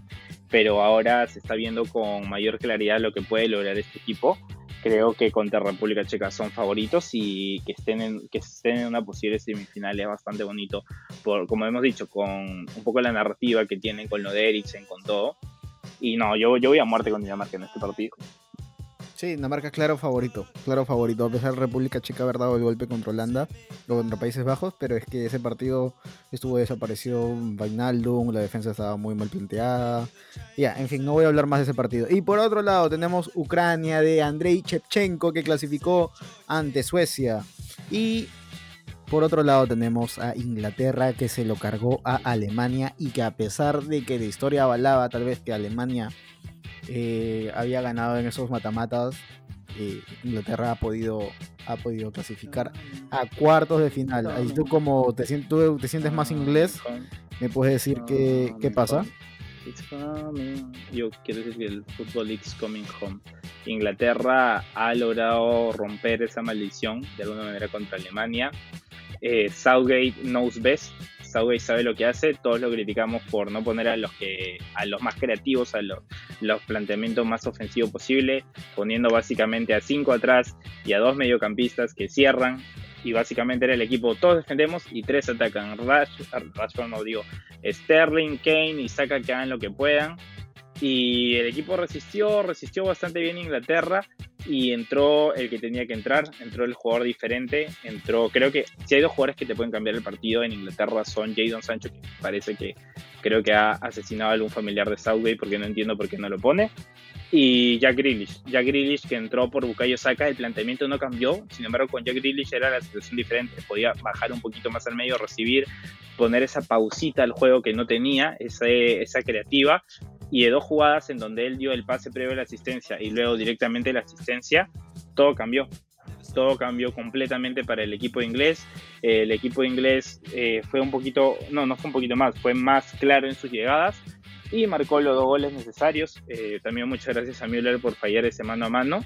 pero ahora se está viendo con mayor claridad lo que puede lograr este equipo creo que contra República Checa son favoritos y que estén en, que estén en una posible semifinal es bastante bonito, por, como hemos dicho, con un poco la narrativa que tienen con lo de Eriksen, con todo. Y no, yo, yo voy a muerte con Dinamarca en este partido. Sí, Dinamarca claro favorito, claro favorito, a pesar de República Checa haber dado el golpe contra Holanda o contra Países Bajos, pero es que ese partido estuvo desaparecido Vainaldum, la defensa estaba muy mal planteada. Ya, en fin, no voy a hablar más de ese partido. Y por otro lado tenemos Ucrania de Andrei Chepchenko que clasificó ante Suecia. Y por otro lado tenemos a Inglaterra que se lo cargó a Alemania y que a pesar de que la historia avalaba tal vez que Alemania eh, había ganado en esos matamatas. Eh, Inglaterra ha podido, ha podido clasificar a cuartos de final. Ahí tú como te, te sientes más inglés, ¿me puedes decir qué, qué pasa? Yo quiero decir que el fútbol is coming home. Inglaterra ha logrado romper esa maldición de alguna manera contra Alemania. Eh, Southgate knows best Southgate sabe lo que hace, todos lo criticamos por no poner a los que a los más creativos, a los, los planteamientos más ofensivos posible, poniendo básicamente a cinco atrás y a dos mediocampistas que cierran y básicamente era el equipo todos defendemos y tres atacan. Rash, Rashford no digo, Sterling, Kane y Saka que hagan lo que puedan y el equipo resistió, resistió bastante bien Inglaterra y entró el que tenía que entrar, entró el jugador diferente, entró, creo que si hay dos jugadores que te pueden cambiar el partido en Inglaterra son Jadon Sancho, que parece que creo que ha asesinado a algún familiar de Southgate porque no entiendo por qué no lo pone, y Jack Grealish. Jack Grealish que entró por Bukayo Saka, el planteamiento no cambió, sin embargo con Jack Grealish era la situación diferente, podía bajar un poquito más al medio, recibir, poner esa pausita al juego que no tenía, esa, esa creativa, y de dos jugadas en donde él dio el pase previo a la asistencia y luego directamente la asistencia, todo cambió. Todo cambió completamente para el equipo inglés. el equipo inglés eh, fue un poquito, no, no fue un poquito más, fue más claro en sus llegadas y marcó los dos goles necesarios. Eh, también muchas gracias a Müller por fallar ese mano a mano.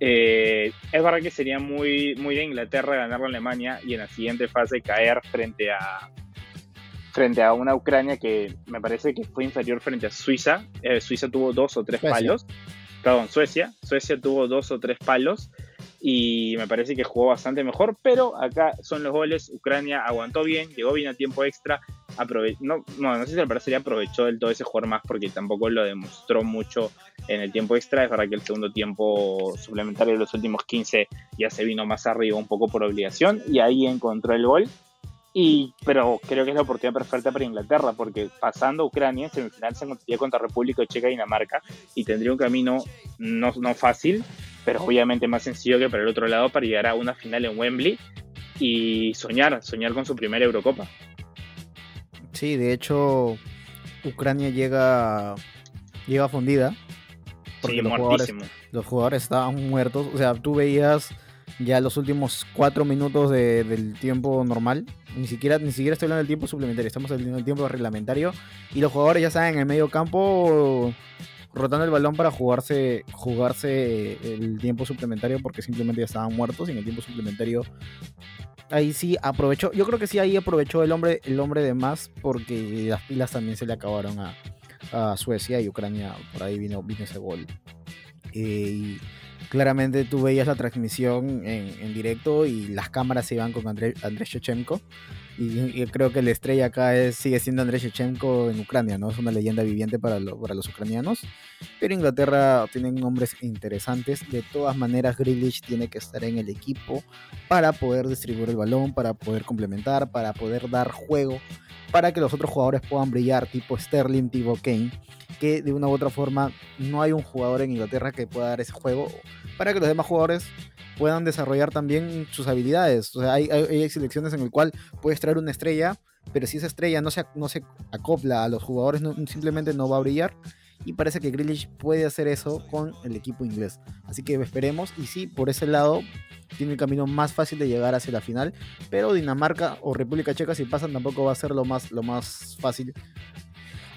Eh, es verdad que sería muy, muy de Inglaterra ganar a Alemania y en la siguiente fase caer frente a, frente a una Ucrania que me parece que fue inferior frente a Suiza. Eh, Suiza tuvo dos o tres palos. Perdón, Suecia. Suecia tuvo dos o tres palos y me parece que jugó bastante mejor, pero acá son los goles. Ucrania aguantó bien, llegó bien a tiempo extra. no, no, no sé si le parecería aprovechó del todo ese jugador más porque tampoco lo demostró mucho en el tiempo extra. Es verdad que el segundo tiempo suplementario de los últimos 15 ya se vino más arriba un poco por obligación y ahí encontró el gol y, pero creo que es la oportunidad perfecta para Inglaterra, porque pasando a Ucrania, en semifinal se encontraría contra República Checa y Dinamarca, y tendría un camino no, no fácil, pero obviamente más sencillo que para el otro lado para llegar a una final en Wembley y soñar, soñar con su primera Eurocopa. Sí, de hecho, Ucrania llega, llega fundida. Porque los, jugadores, los jugadores estaban muertos. O sea, tú veías ya los últimos cuatro minutos del tiempo normal. Ni siquiera, ni siquiera estoy hablando del tiempo suplementario, estamos hablando del tiempo reglamentario. Y los jugadores ya están en el medio campo rotando el balón para jugarse, jugarse el tiempo suplementario porque simplemente ya estaban muertos y en el tiempo suplementario ahí sí aprovechó, yo creo que sí ahí aprovechó el hombre, el hombre de más porque las pilas también se le acabaron a, Suecia y Ucrania, por ahí vino, vino ese gol. Eh, claramente tú veías la transmisión en, directo y las cámaras se iban con Andrés Shevchenko. Y, creo que la estrella acá sigue siendo Andrés Shevchenko en Ucrania, ¿no? Es una leyenda viviente para, para los ucranianos. Pero Inglaterra tienen nombres interesantes. De todas maneras, Grealish tiene que estar en el equipo para poder distribuir el balón, para poder complementar, para poder dar juego, para que los otros jugadores puedan brillar, tipo Sterling, tipo Kane que de una u otra forma no hay un jugador en Inglaterra que pueda dar ese juego para que los demás jugadores puedan desarrollar también sus habilidades. O sea, hay, selecciones en el cual puedes traer una estrella, pero si esa estrella no se, no se acopla a los jugadores, simplemente no va a brillar. Y parece que Grealish puede hacer eso con el equipo inglés. Así que esperemos. Y sí, por ese lado tiene el camino más fácil de llegar hacia la final. Pero Dinamarca o República Checa, si pasan, tampoco va a ser lo más, lo más fácil.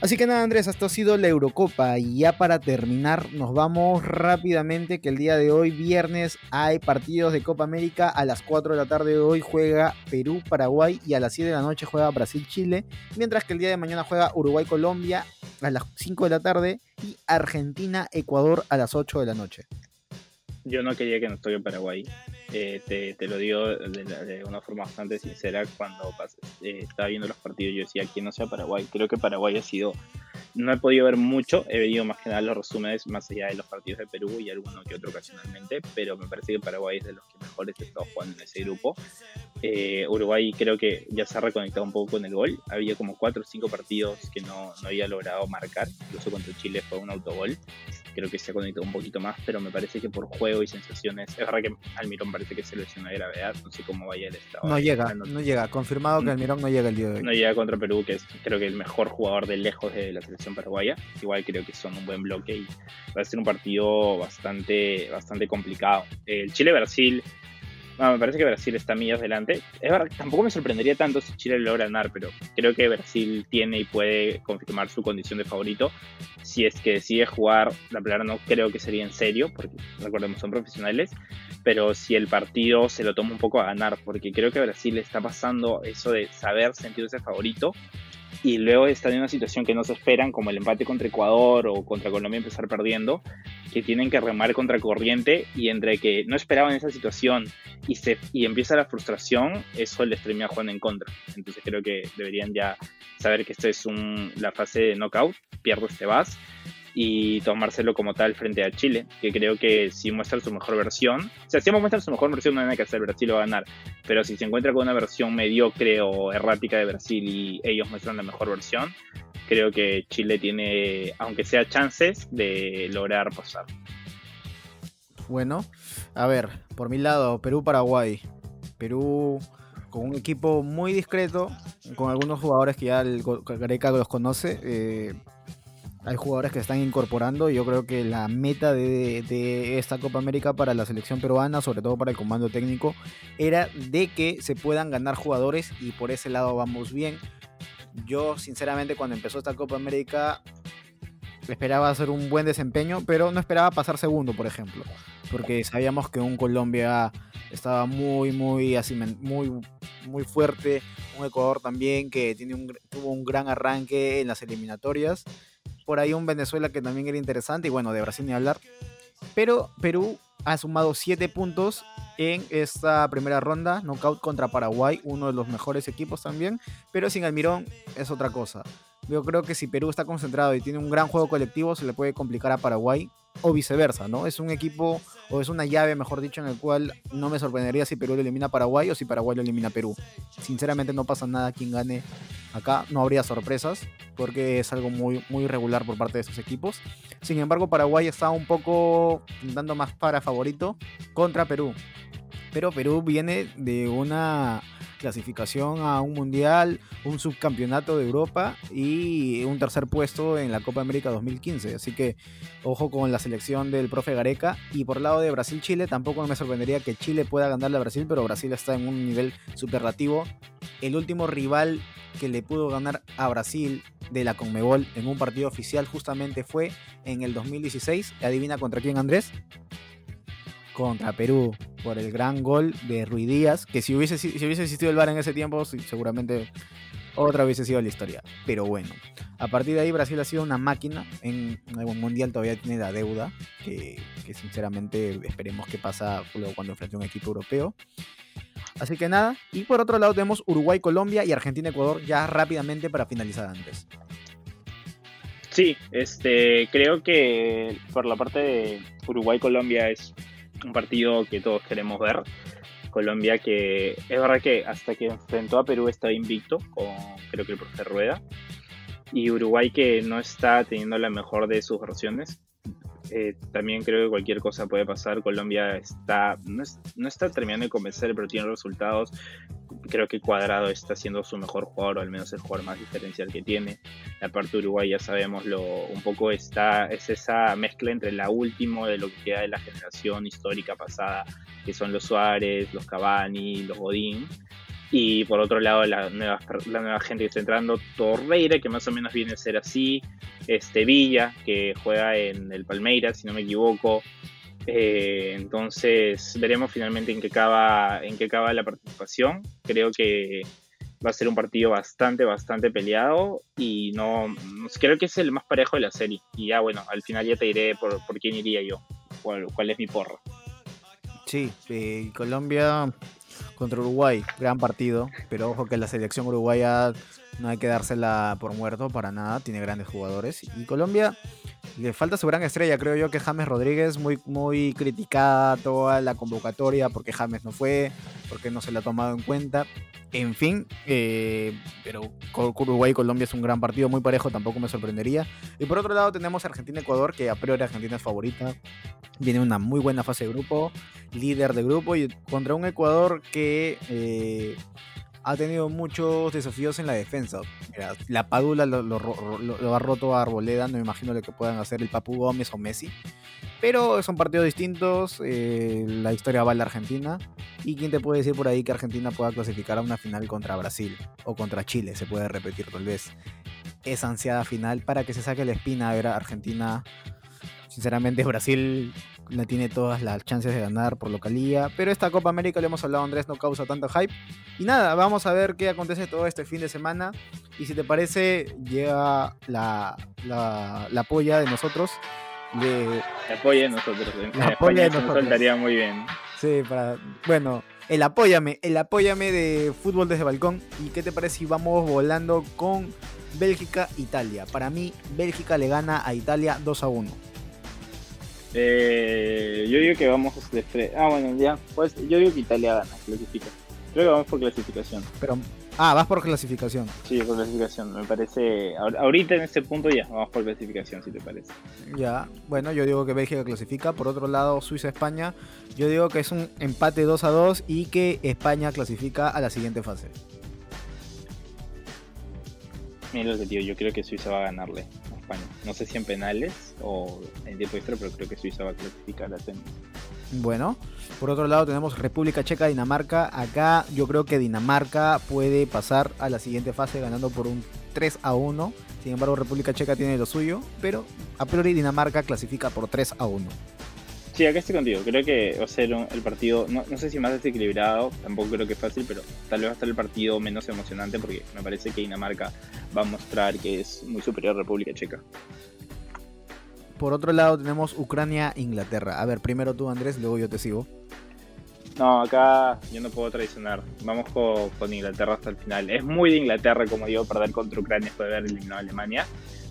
Así que nada, Andrés, esto ha sido la Eurocopa. Y ya para terminar, nos vamos rápidamente que el día de hoy, viernes, hay partidos de Copa América. A las 4 de la tarde de hoy juega Perú-Paraguay y a las 7 de la noche juega Brasil-Chile. Mientras que el día de mañana juega Uruguay-Colombia a las 5 de la tarde y Argentina-Ecuador a las 8 de la noche. Yo no quería que nos toque Paraguay. Eh, te, lo digo de, una forma bastante sincera, cuando eh, estaba viendo los partidos yo decía que no sea Paraguay, creo que Paraguay ha sido, no he podido ver mucho, he venido más que nada los resúmenes más allá de los partidos de Perú y alguno que otro ocasionalmente, pero me parece que Paraguay es de los que mejores estado jugando en ese grupo. Eh, Uruguay creo que ya se ha reconectado un poco con el gol, había como cuatro o cinco partidos que no, no había logrado marcar, incluso contra Chile fue un autogol, creo que se ha conectado un poquito más, pero me parece que por juego y sensaciones, es verdad que Almirón parece que se lesionó de gravedad, no sé cómo vaya el estado. No llega, no, llega, confirmado que Almirón no llega el día de hoy. No llega contra Perú, que es creo que el mejor jugador de lejos de la selección paraguaya, igual creo que son un buen bloque y va a ser un partido bastante, bastante complicado. El Chile-Brasil me parece que Brasil está millas delante. Es verdad, tampoco me sorprendería tanto si Chile logra ganar, pero creo que Brasil tiene y puede confirmar su condición de favorito. Si es que decide jugar, la pelea no creo que sería en serio, porque recordemos, son profesionales, pero si el partido se lo toma un poco a ganar, porque creo que Brasil está pasando eso de saber sentirse favorito y luego está en una situación que no se esperan, como el empate contra Ecuador o contra Colombia empezar perdiendo, que tienen que remar contra corriente y entre que no esperaban esa situación y, se, y empieza la frustración, eso les termina jugando en contra. Entonces creo que deberían ya saber que esto es un, la fase de knockout, pierdes te vas y tomárselo como tal frente a Chile, que creo que si muestra su mejor versión, o sea, si muestra su mejor versión no hay nada que hacer, Brasil va a ganar, pero si se encuentra con una versión mediocre o errática de Brasil y ellos muestran la mejor versión, creo que Chile tiene, aunque sea chances, de lograr pasar. Bueno, a ver, por mi lado, Perú-Paraguay. Perú con un equipo muy discreto, con algunos jugadores que ya el Gareca los conoce. Eh, hay jugadores que están incorporando. Yo creo que la meta de, esta Copa América para la selección peruana, sobre todo para el comando técnico, era de que se puedan ganar jugadores y por ese lado vamos bien. Yo, sinceramente, cuando empezó esta Copa América, esperaba hacer un buen desempeño, pero no esperaba pasar segundo, por ejemplo, porque sabíamos que un Colombia estaba muy, muy, así, muy, muy fuerte, un Ecuador también que tiene un, tuvo un gran arranque en las eliminatorias por ahí un Venezuela que también era interesante, y bueno, de Brasil ni hablar. Pero Perú ha sumado 7 puntos en esta primera ronda, knockout contra Paraguay, uno de los mejores equipos también, pero sin Almirón es otra cosa. Yo creo que si Perú está concentrado y tiene un gran juego colectivo, se le puede complicar a Paraguay o viceversa, ¿no? Es un equipo, o es una llave, mejor dicho, en el cual no me sorprendería si Perú lo elimina a Paraguay o si Paraguay lo elimina a Perú. Sinceramente no pasa nada quien gane acá, no habría sorpresas, porque es algo muy, muy irregular por parte de estos equipos. Sin embargo, Paraguay está un poco dando más para favorito contra Perú. Pero Perú viene de una clasificación a un mundial, un subcampeonato de Europa y un tercer puesto en la Copa América 2015. Así que ojo con la selección del profe Gareca. Y por el lado de Brasil-Chile, tampoco me sorprendería que Chile pueda ganarle a Brasil, pero Brasil está en un nivel superlativo. El último rival que le pudo ganar a Brasil de la Conmebol en un partido oficial justamente fue en el 2016. ¿Adivina contra quién, Andrés? Contra Perú por el gran gol de Ruiz Díaz, que si hubiese, si hubiese existido el VAR en ese tiempo, seguramente otra hubiese sido la historia. Pero bueno, a partir de ahí Brasil ha sido una máquina, en el Mundial todavía tiene la deuda, que sinceramente esperemos que pasa luego cuando enfrente un equipo europeo. Así que nada, y por otro lado tenemos Uruguay, Colombia y Argentina, Ecuador ya rápidamente para finalizar antes. Sí, este, creo que por la parte de Uruguay-Colombia es un partido que todos queremos ver. Colombia que es verdad que hasta que enfrentó a Perú estaba invicto con creo que el profe Rueda. Y Uruguay que no está teniendo la mejor de sus versiones. Eh, también creo que cualquier cosa puede pasar. Colombia está no, no, está terminando de convencer, pero tiene resultados. Creo que Cuadrado está siendo su mejor jugador, o al menos el jugador más diferencial que tiene. La parte Uruguay ya sabemos lo un poco está es esa mezcla entre la última de lo que queda de la generación histórica pasada, que son los Suárez, los Cavani, los Godín, y por otro lado, la nueva, la nueva gente que está entrando, Torreira, que más o menos viene a ser así. Este Villa, que juega en el Palmeiras, si no me equivoco. Eh, entonces veremos finalmente en qué, acaba, en qué acaba la participación. Creo que va a ser un partido bastante, bastante peleado y no, creo que es el más parejo de la serie. Y ya bueno, al final ya te diré por, por quién iría yo, cuál, cuál es mi porra. Sí, eh, Colombia contra Uruguay, gran partido, pero ojo que la selección uruguaya no hay que dársela por muerto para nada, tiene grandes jugadores. Y Colombia le falta su gran estrella, creo yo que James Rodríguez, muy, muy criticada toda la convocatoria porque James no fue, porque no se le ha tomado en cuenta. En fin, eh, pero Uruguay y Colombia es un gran partido, muy parejo, tampoco me sorprendería. Y por otro lado tenemos Argentina-Ecuador, que a priori Argentina es favorita. Viene una muy buena fase de grupo, líder de grupo, y contra un Ecuador que eh, ha tenido muchos desafíos en la defensa. la Padula lo, ha roto a Arboleda, no me imagino lo que puedan hacer el Papu Gómez o Messi. Pero son partidos distintos, eh, la historia va a la Argentina. ¿Y quién te puede decir por ahí que Argentina pueda clasificar a una final contra Brasil o contra Chile? Se puede repetir tal vez esa ansiada final para que se saque la espina a ver Argentina. Sinceramente, Brasil la tiene todas las chances de ganar por localía. Pero esta Copa América, le hemos hablado Andrés, no causa tanto hype. Y nada, vamos a ver qué acontece todo este fin de semana. Y si te parece, llega la, la, la polla de nosotros de... Apoya a nosotros. La apoya de nosotros. muy bien. Sí, para... Bueno, el apóyame, el apóyame de fútbol desde balcón. ¿Y qué te parece si vamos volando con Bélgica-Italia? Para mí, Bélgica le gana a Italia 2 a 1. Eh, yo digo que vamos de Ah, bueno, ya. Pues yo digo que Italia gana, clasifica. Creo que vamos por clasificación. Pero Ah, vas por clasificación. Sí, por clasificación. Me parece. Ahorita en este punto ya, vamos por clasificación, si te parece. Ya, bueno, yo digo que Bélgica clasifica. Por otro lado, Suiza-España. Yo digo que es un empate 2 a 2 y que España clasifica a la siguiente fase. Mira lo que tío, yo creo que Suiza va a ganarle a España. No sé si en penales o en tiempo extra, pero creo que Suiza va a clasificar a tenis. Bueno, por otro lado tenemos República Checa, Dinamarca. Acá yo creo que Dinamarca puede pasar a la siguiente fase ganando por un 3 a 1. Sin embargo, República Checa tiene lo suyo, pero a priori Dinamarca clasifica por 3 a 1. Sí, acá estoy contigo. Creo que va a ser el partido, no, sé si más desequilibrado, tampoco creo que es fácil, pero tal vez va a ser el partido menos emocionante porque me parece que Dinamarca va a mostrar que es muy superior a República Checa. Por otro lado tenemos Ucrania-Inglaterra. A ver, primero tú Andrés, luego yo te sigo. No, acá yo no puedo traicionar. Vamos con, Inglaterra hasta el final. Es muy de Inglaterra, como digo, perder contra Ucrania después de haber eliminado a Alemania.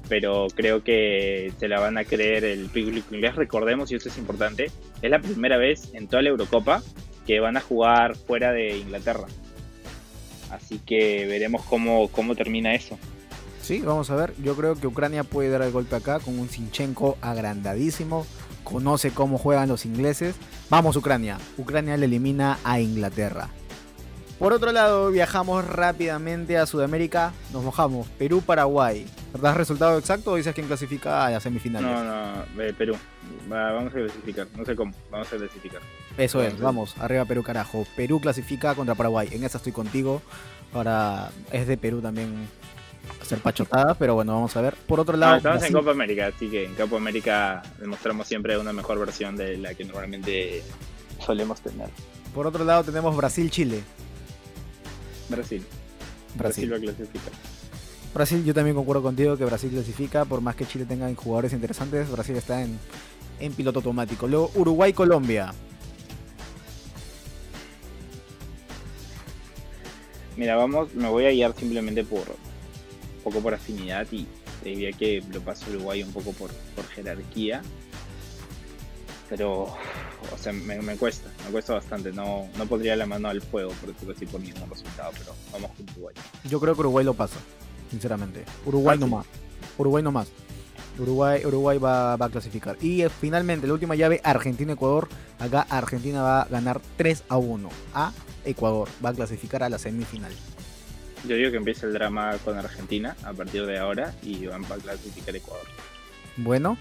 Pero creo que se la van a creer el público inglés. Recordemos, y eso es importante, es la primera vez en toda la Eurocopa que van a jugar fuera de Inglaterra. Así que veremos cómo, cómo termina eso. Sí, vamos a ver. Yo creo que Ucrania puede dar el golpe acá con un Sinchenko agrandadísimo. Conoce cómo juegan los ingleses. Vamos Ucrania. Ucrania le elimina a Inglaterra. Por otro lado, viajamos rápidamente a Sudamérica. Nos mojamos. Perú-Paraguay. ¿Verdad resultado exacto o dices quién clasifica a la semifinal? No, no, eh, Perú. vamos a clasificar. No sé cómo. Vamos a clasificar. Eso es, vamos. Arriba Perú, carajo. Perú clasifica contra Paraguay. En esa estoy contigo. Ahora es de Perú también hacer pachotada, pero bueno, vamos a ver. Por otro lado. estamos en Copa América, así que en Copa América demostramos siempre una mejor versión de la que normalmente solemos tener. Por otro lado tenemos Brasil-Chile. Brasil. Brasil. Brasil va clasifica. Brasil, yo también concuerdo contigo que Brasil clasifica, por más que Chile tenga jugadores interesantes, Brasil está en, en piloto automático. Luego Uruguay-Colombia. Mira, vamos, me voy a guiar simplemente por un poco por afinidad y diría que lo paso Uruguay un poco por, por jerarquía. Pero, o sea, me, cuesta, me cuesta bastante. No, no pondría la mano al fuego por decirlo así por ningún resultado, pero vamos con Uruguay. Yo creo que Uruguay lo pasa, sinceramente. Uruguay no más. Uruguay no más. Uruguay, Uruguay va, va, a clasificar. Y eh, finalmente, la última llave, Argentina-Ecuador. Acá Argentina va a ganar 3 a 1 a Ecuador. Va a clasificar a la semifinal. Yo digo que empieza el drama con Argentina a partir de ahora y van a clasificar Ecuador. Bueno,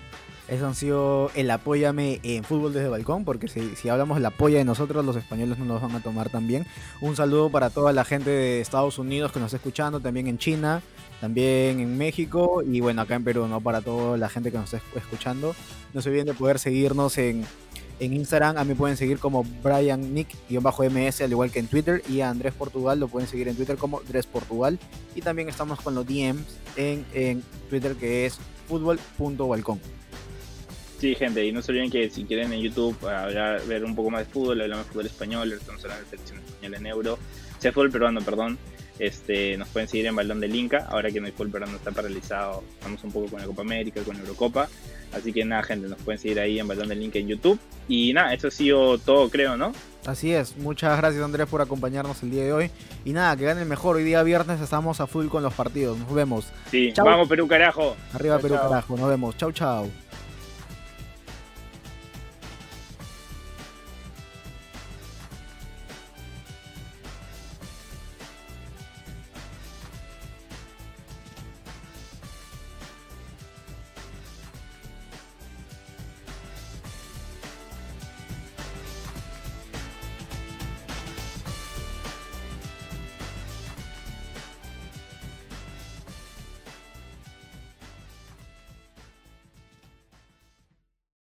eso han sido el apóyame en fútbol desde balcón, porque si, si hablamos del apoyo de nosotros, los españoles no nos van a tomar tan bien. Un saludo para toda la gente de Estados Unidos que nos está escuchando, también en China, también en México y bueno, acá en Perú, ¿no? Para toda la gente que nos está escuchando. No se olviden de poder seguirnos en en Instagram a mí pueden seguir como Brian Nick-MS, al igual que en Twitter. Y a Andrés Portugal lo pueden seguir en Twitter como Andrés Portugal. Y también estamos con los DMs en, en Twitter que es fútbol.balcón. Sí, gente, y no se olviden que si quieren en YouTube ver un poco más de fútbol, hablamos de fútbol español, estamos hablando de selección española en euro, sea fútbol peruano, perdón, este, nos pueden seguir en Balón del Inca, ahora que no hay fútbol peruano está paralizado, estamos un poco con la Copa América, con la Eurocopa, así que nada, gente, nos pueden seguir ahí en Balón del Inca en YouTube, y nada, eso ha sido todo, creo, ¿no? Así es, muchas gracias Andrés por acompañarnos el día de hoy. Y nada, que gane el mejor. Hoy día viernes estamos a full con los partidos. Nos vemos. Sí, vamos Perú carajo. Arriba Perú carajo. Nos vemos. Chau, chau.